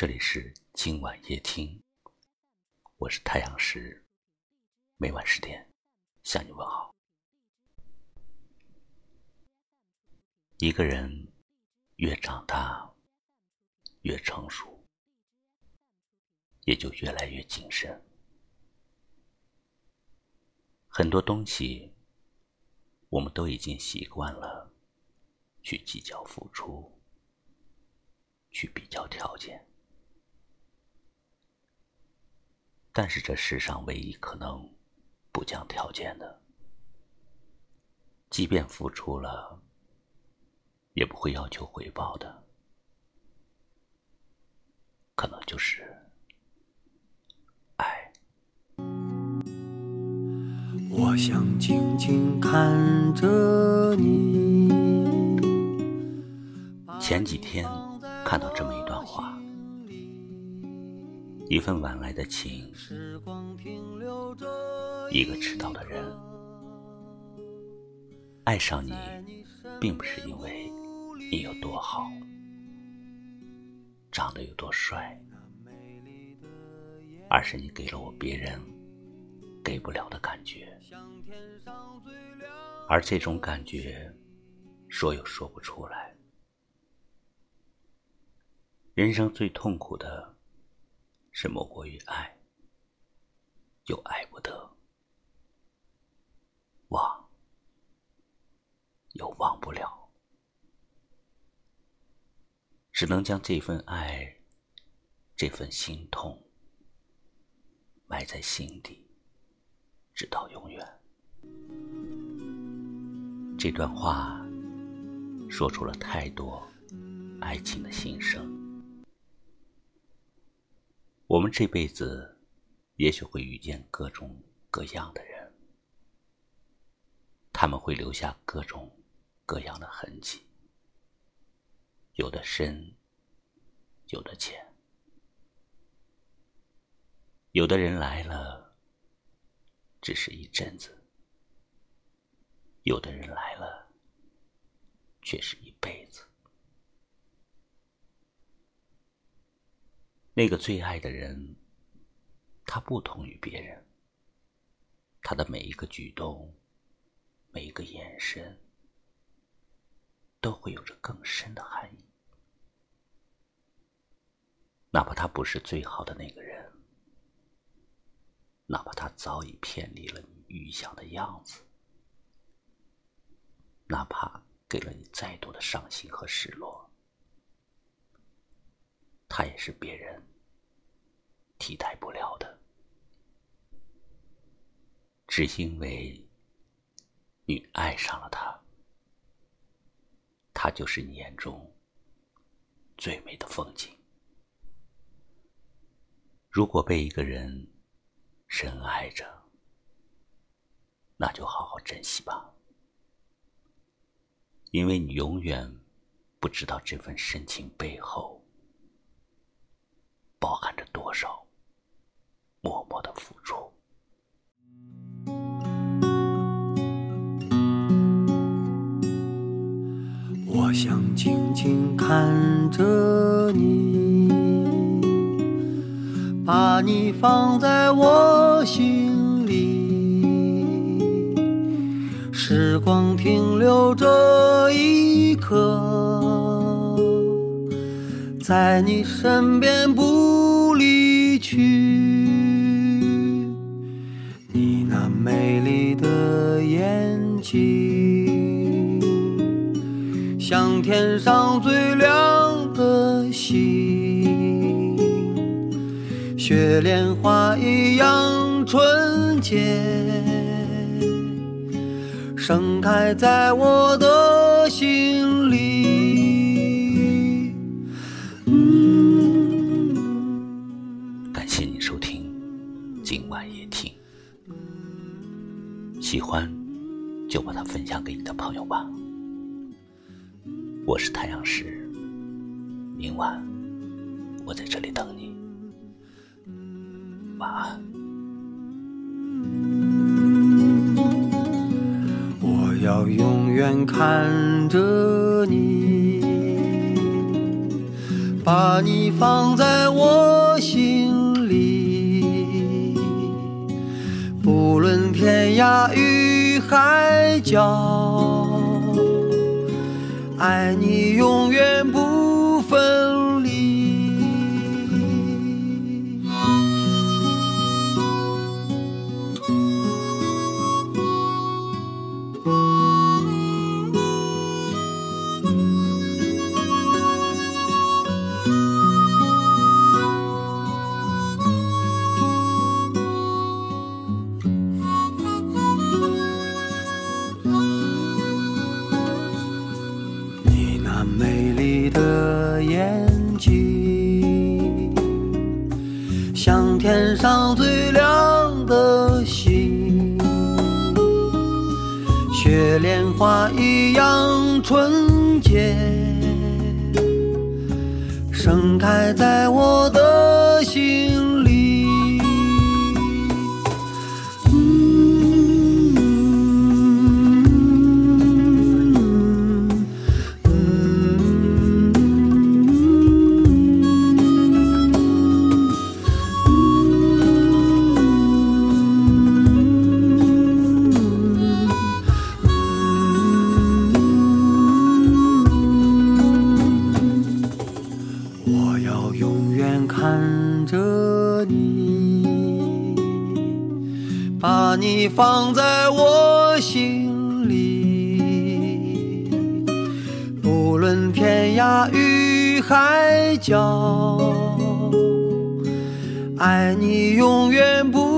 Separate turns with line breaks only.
这里是今晚夜听，我是太阳石，每晚十点向你问好。一个人越长大，越成熟，也就越来越谨慎。很多东西，我们都已经习惯了去计较付出，去比较条件。但是这世上唯一可能不讲条件的，即便付出了，也不会要求回报的，可能就是爱。
我想静静看着你。
前几天看到这么一段话。一份晚来的情，一个迟到的人，爱上你，并不是因为你有多好，长得有多帅，而是你给了我别人给不了的感觉，而这种感觉，说又说不出来。人生最痛苦的。是莫过于爱，又爱不得；忘，又忘不了。只能将这份爱，这份心痛，埋在心底，直到永远。这段话，说出了太多爱情的心声。我们这辈子，也许会遇见各种各样的人，他们会留下各种各样的痕迹，有的深，有的浅，有的人来了，只是一阵子，有的人来了，却是一辈子。那个最爱的人，他不同于别人。他的每一个举动，每一个眼神，都会有着更深的含义。哪怕他不是最好的那个人，哪怕他早已偏离了你预想的样子，哪怕给了你再多的伤心和失落，他也是别人。替代不了的，只因为你爱上了他，他就是你眼中最美的风景。如果被一个人深爱着，那就好好珍惜吧，因为你永远不知道这份深情背后包含着多少。默默的付出。
我想静静看着你，把你放在我心里，时光停留这一刻，在你身边不离去。那美丽的眼睛，像天上最亮的星，雪莲花一样纯洁，盛开在我的心里。
感谢你收听今晚夜听。喜欢，就把它分享给你的朋友吧。我是太阳石，明晚我在这里等你。晚安。
我要永远看着你，把你放在我心无论天涯与海角，爱你永远不那美丽的眼睛，像天上最亮的星，雪莲花一样纯洁，盛开在我的心。你放在我心里，不论天涯与海角，爱你永远不